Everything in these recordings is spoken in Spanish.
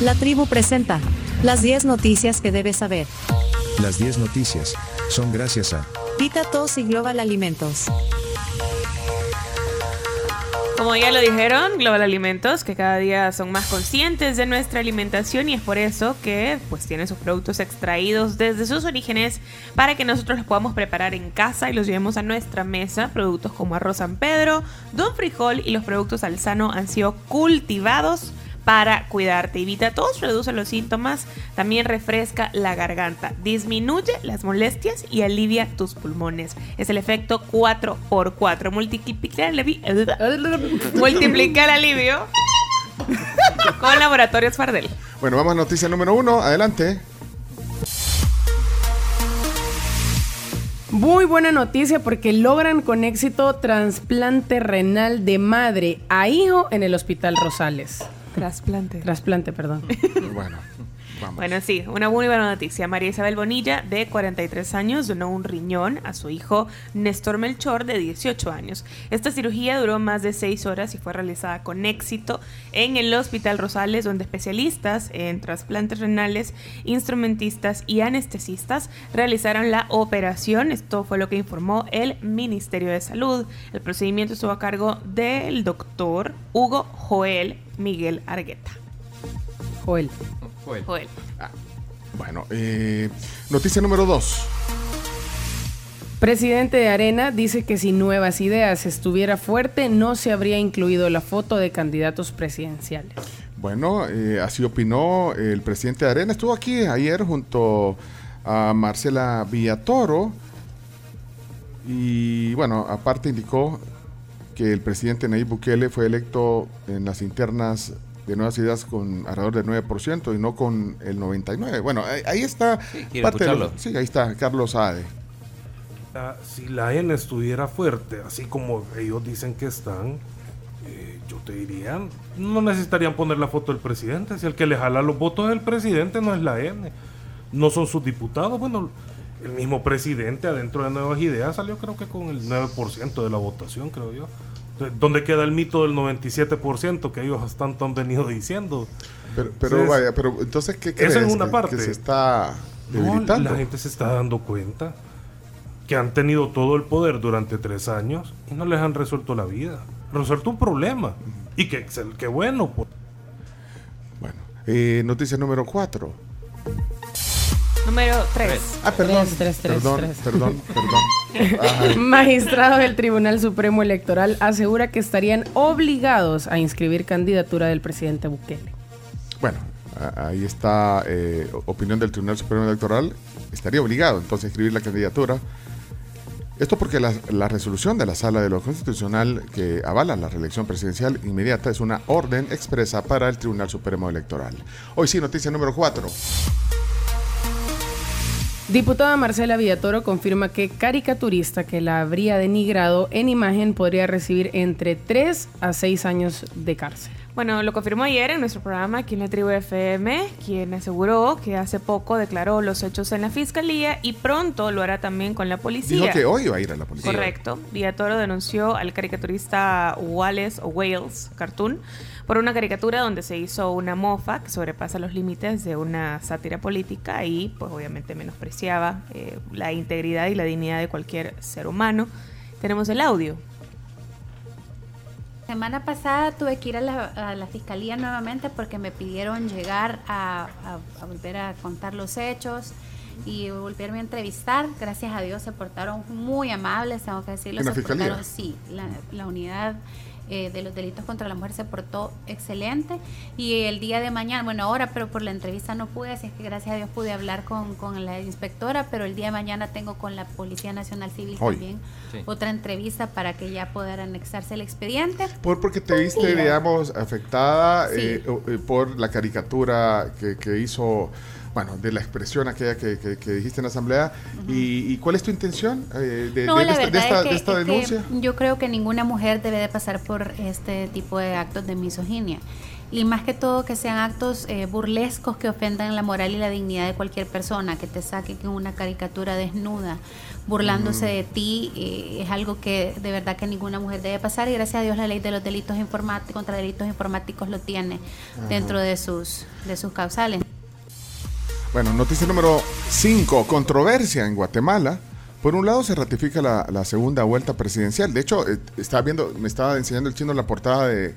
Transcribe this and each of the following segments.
La tribu presenta las 10 noticias que debes saber. Las 10 noticias son gracias a Vita Tos y Global Alimentos. Como ya lo dijeron, Global Alimentos, que cada día son más conscientes de nuestra alimentación y es por eso que pues tienen sus productos extraídos desde sus orígenes para que nosotros los podamos preparar en casa y los llevemos a nuestra mesa. Productos como arroz San Pedro, don frijol y los productos alzano han sido cultivados para cuidarte. Evita todos, reduce los síntomas, también refresca la garganta, disminuye las molestias y alivia tus pulmones. Es el efecto 4x4. Multiplica el, multiplica el alivio con Laboratorios Fardel. Bueno, vamos a noticia número uno. Adelante. Muy buena noticia porque logran con éxito trasplante renal de madre a hijo en el Hospital Rosales. Trasplante. Trasplante, perdón. Bueno. Bueno, sí, una muy buena noticia. María Isabel Bonilla, de 43 años, donó un riñón a su hijo Néstor Melchor, de 18 años. Esta cirugía duró más de 6 horas y fue realizada con éxito en el Hospital Rosales, donde especialistas en trasplantes renales, instrumentistas y anestesistas realizaron la operación. Esto fue lo que informó el Ministerio de Salud. El procedimiento estuvo a cargo del doctor Hugo Joel Miguel Argueta. Joel. Joel. Bueno, eh, noticia número dos. Presidente de Arena dice que si Nuevas Ideas estuviera fuerte, no se habría incluido la foto de candidatos presidenciales. Bueno, eh, así opinó el presidente de Arena. Estuvo aquí ayer junto a Marcela Villatoro. Y bueno, aparte indicó que el presidente Nayib Bukele fue electo en las internas de Nuevas Ideas con alrededor del 9% y no con el 99%. Bueno, ahí, ahí está ¿quiere parte de lo- escucharlo? Sí, ahí está Carlos Ade. Ah, Si la N estuviera fuerte, así como ellos dicen que están, eh, yo te diría, no necesitarían poner la foto del presidente. Si el que le jala los votos es el presidente, no es la N. No son sus diputados. Bueno, el mismo presidente adentro de Nuevas Ideas salió creo que con el 9% de la votación, creo yo. ¿Dónde queda el mito del 97% que ellos tanto han venido diciendo? Pero, pero Entonces, vaya, pero entonces, ¿qué crees? En una ¿Que- parte. Que se está No, debilitando. la gente se está dando cuenta que han tenido todo el poder durante tres años y no les han resuelto la vida. Resuelto un problema. Y que, excel- que bueno. pues. Bueno, eh, noticia número 4. Número 3. Ah, perdón. Tres, tres, tres, perdón, tres. perdón, perdón. Ajá. Magistrado del Tribunal Supremo Electoral asegura que estarían obligados a inscribir candidatura del presidente Bukele. Bueno, ahí está eh, opinión del Tribunal Supremo Electoral. Estaría obligado entonces a inscribir la candidatura. Esto porque la, la resolución de la Sala de lo Constitucional que avala la reelección presidencial inmediata es una orden expresa para el Tribunal Supremo Electoral. Hoy sí, noticia número 4. Diputada Marcela Villatoro confirma que caricaturista que la habría denigrado en imagen podría recibir entre 3 a 6 años de cárcel. Bueno, lo confirmó ayer en nuestro programa aquí en la tribu FM, quien aseguró que hace poco declaró los hechos en la fiscalía y pronto lo hará también con la policía. Dijo que hoy va a ir a la policía. Correcto. Villatoro denunció al caricaturista Wallace o Wales Cartoon por una caricatura donde se hizo una mofa que sobrepasa los límites de una sátira política y pues obviamente menospreciaba eh, la integridad y la dignidad de cualquier ser humano. Tenemos el audio. Semana pasada tuve que ir a la, a la fiscalía nuevamente porque me pidieron llegar a, a- a volver a contar los hechos y volverme a entrevistar. Gracias a Dios se portaron muy amables, tengo que decirlo. ¿En la se fiscalía? portaron, sí, la, la unidad eh, de los delitos contra la mujer se portó excelente. Y el día de mañana, bueno, ahora, pero por la entrevista no pude, así es que gracias a Dios pude hablar con, con la inspectora, pero el día de mañana tengo con la Policía Nacional Civil Hoy. también Sí. otra entrevista para que ya pueda anexarse el expediente. Por, porque te viste, Sí. digamos, afectada Sí. eh, eh, por la caricatura que, que hizo, bueno, de la expresión aquella que, que- que dijiste en la asamblea. y, y cuál es tu intención eh, de, No, de- de la esta, de verdad esta- es que, de esta es que denuncia? yo creo que ninguna mujer debe de pasar por este tipo de actos de misoginia. y más que todo que sean actos eh, burlescos que ofendan la moral y la dignidad de cualquier persona, que te saquen en una caricatura desnuda, burlándose de ti, eh, es algo que de verdad que ninguna mujer debe pasar y gracias a Dios la ley de los delitos informáticos contra delitos informáticos lo tiene dentro de sus, de sus causales. Bueno, noticia número 5, controversia en Guatemala. Por un lado se ratifica la, la segunda vuelta presidencial. De hecho, eh, estaba viendo, me estaba enseñando el chino la portada de,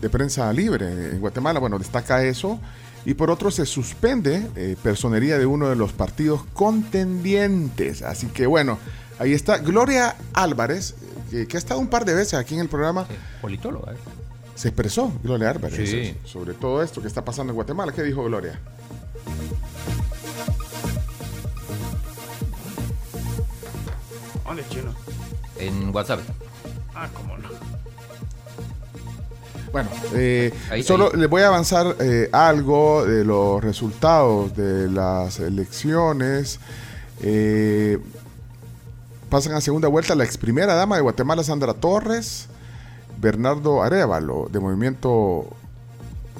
de prensa libre en Guatemala. Bueno, destaca eso. Y por otro se suspende eh, personería de uno de los partidos contendientes. Así que bueno, ahí está Gloria Álvarez, que, que ha estado un par de veces aquí en el programa. Sí, politóloga. ¿eh? Se expresó Gloria Álvarez Sí. eh, sobre todo esto que está pasando en Guatemala. ¿Qué dijo Gloria? ¿Dónde chino? En WhatsApp. Ah, cómo no. Bueno, eh, Ahí- solo ahí. les voy a avanzar eh, algo de los resultados de las elecciones. Eh, pasan a segunda vuelta la ex primera dama de Guatemala, Sandra Torres, Bernardo Arevalo, de Movimiento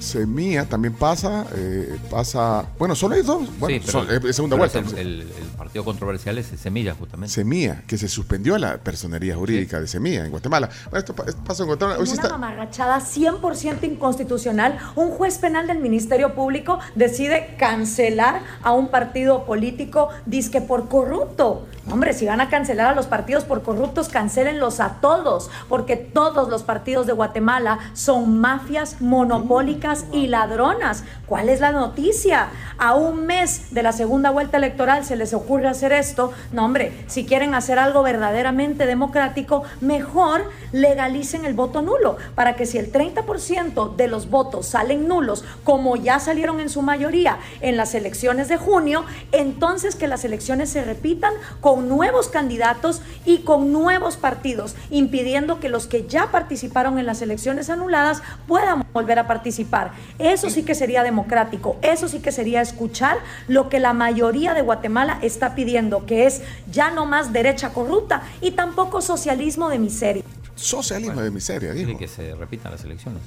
Semilla, también pasa. eh, pasa, bueno, solo hay dos. Bueno, sí, pero, son- es segunda vuelta. es El, el- el partido controversial es Semilla, justamente. Semilla, que se suspendió la personería jurídica de Semilla en Guatemala. Bueno, esto, esto pasa en Guatemala. Hoy sí una está- mamarrachada 100% inconstitucional, un juez penal del Ministerio Público decide cancelar a un partido político disque por corrupto. Hombre, si van a cancelar a los partidos por corruptos, cancelenlos a todos, porque todos los partidos de Guatemala son mafias monopólicas y ladronas. ¿Cuál es la noticia? A un mes de la segunda vuelta electoral se les ocurre hacer esto. No, hombre, si quieren hacer algo verdaderamente democrático, mejor legalicen el voto nulo, para que si el 30% de los votos salen nulos, como ya salieron en su mayoría en las elecciones de junio, entonces que las elecciones se repitan con nuevos candidatos y con nuevos partidos, impidiendo que los que ya participaron en las elecciones anuladas puedan volver a participar. Eso sí que sería democrático, eso sí que sería escuchar lo que la mayoría de Guatemala está pidiendo, que es ya no más derecha corrupta y tampoco socialismo de miseria. Socialismo de miseria, dijo. Que se repitan las elecciones,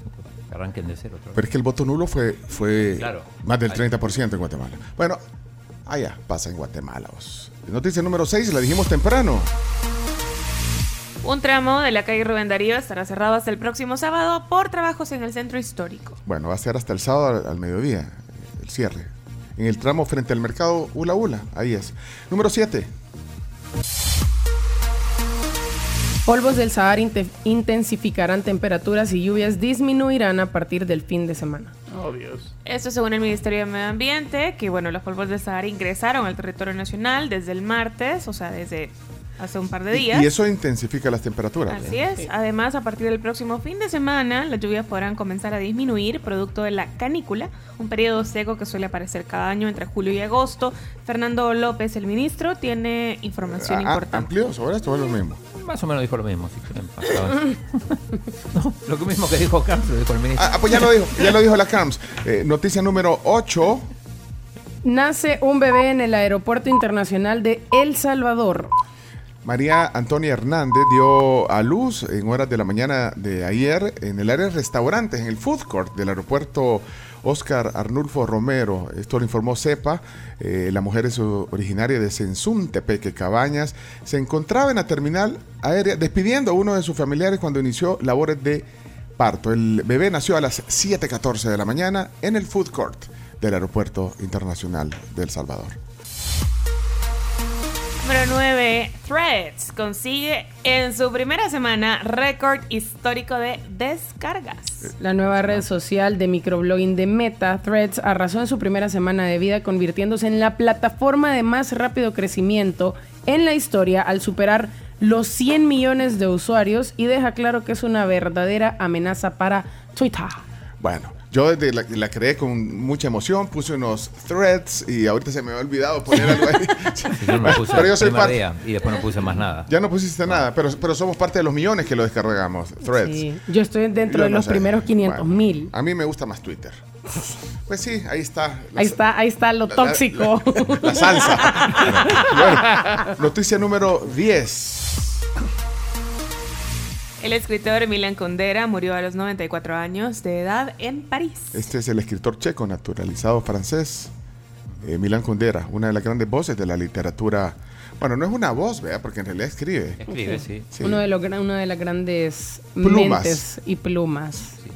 que arranquen de cero otra vez. Pero es que el voto nulo fue, fue Claro. más del Ahí. 30% en Guatemala. Bueno, allá pasa en Guatemala. vos. Noticia número 6, la dijimos temprano. Un tramo de la calle Rubén Darío estará cerrado hasta el próximo sábado por trabajos en el centro histórico. Bueno, va a ser hasta el sábado al, al mediodía, el cierre. En el tramo frente al mercado Ula Ula, ahí es. Número 7. Polvos del Sahara inte- intensificarán temperaturas y lluvias disminuirán a partir del fin de semana. Oh, Dios. Esto según el Ministerio de Medio Ambiente, que bueno, los polvos de Sahara ingresaron al territorio nacional desde el martes, o sea, desde hace un par de días. Y eso intensifica las temperaturas. Así es. Además, a partir del próximo fin de semana, las lluvias podrán comenzar a disminuir producto de la canícula, un periodo seco que suele aparecer cada año entre julio y agosto. Fernando López, el ministro, tiene información Ah, importante. ¿Amplió sobre esto o es lo mismo? Más o menos dijo lo mismo, si no, lo mismo que dijo Camps, lo dijo el ministro. Ah, pues ya lo dijo, ya lo dijo la CAMS. Eh, noticia número 8. Nace un bebé en el Aeropuerto Internacional de El Salvador. María Antonia Hernández dio a luz en horas de la mañana de ayer en el área de restaurantes, en el food court del aeropuerto Oscar Arnulfo Romero. Esto lo informó CEPA. Eh, la mujer es originaria de Sensún, Tepeque, Cabañas. Se encontraba en la terminal aérea despidiendo a uno de sus familiares cuando inició labores de parto. El bebé nació a las 7.14 de la mañana en el food court del aeropuerto internacional de El Salvador. Número 9. Threads consigue en su primera semana récord histórico de descargas. La nueva red social de microblogging de Meta, Threads, arrasó en su primera semana de vida, convirtiéndose en la plataforma de más rápido crecimiento en la historia al superar los 100 millones de usuarios y deja claro que es una verdadera amenaza para Twitter. Bueno, yo desde la, la creé con mucha emoción, puse unos threads y ahorita se me ha olvidado poner algo ahí. Sí, yo me puse pero yo soy parte. día y después no puse más nada. Ya no pusiste nada, pero, pero somos parte de los millones que lo descargamos. Threads. Sí, yo estoy dentro Yo de no los sé. primeros 500 Bueno, mil. A mí me gusta más Twitter. Pues sí, ahí está. La Ahí está, ahí está lo la- tóxico. La salsa. Bueno, noticia número 10. El escritor Milan Kundera murió a los 94 años de edad en París. Este es el escritor checo naturalizado francés, eh, Milan Kundera, una de las grandes voces de la literatura. Bueno, no es una voz, ¿verdad? Porque en realidad escribe. Escribe, sí. Sí. Uno de los, una de las grandes Plumas. mentes y plumas. Sí,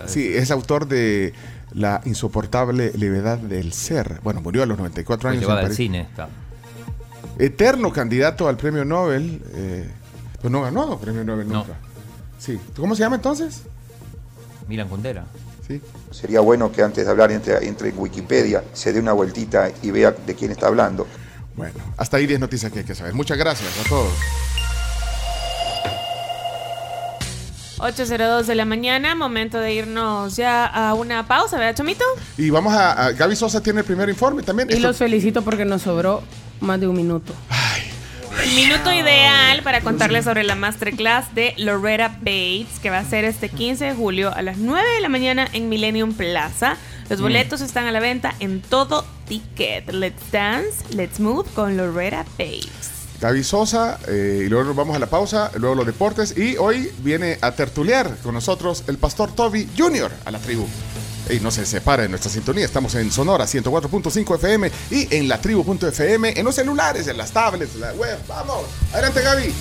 ¿no? Sí, es autor de La insoportable levedad del ser. Bueno, murió a los 94 Fue años. en París. cine está. Eterno candidato al premio Nobel. eh, pues no ganó premio Nobel No. Sí. ¿Cómo se llama entonces? Milan Kundera. Sí. Sería bueno que antes de hablar entre, entre en Wikipedia, se dé una vueltita y vea de quién está hablando. Bueno, hasta ahí 10 noticias que hay que saber. Muchas gracias a todos. 8.02 de la mañana, momento de irnos ya a una pausa, ¿verdad, Chomito? Y vamos a, a- Gaby Sosa tiene el primer informe también. Y Esto- los felicito porque nos sobró más de un minuto. El minuto ideal para contarles sobre la masterclass de Loretta Bates, que va a ser este 15 de julio a las 9 de la mañana en Millennium Plaza. Los boletos están a la venta en todo ticket. Let's dance, let's move con Loretta Bates. Gaby Sosa, eh, y luego nos vamos a la pausa, luego los deportes, y hoy viene a tertuliar con nosotros el pastor Toby Jr. a la tribu. Y no se separe de nuestra sintonía, estamos en Sonora 104.5 FM y en la tribu.fm, en los celulares, en las tablets, en la web. Vamos, adelante Gaby.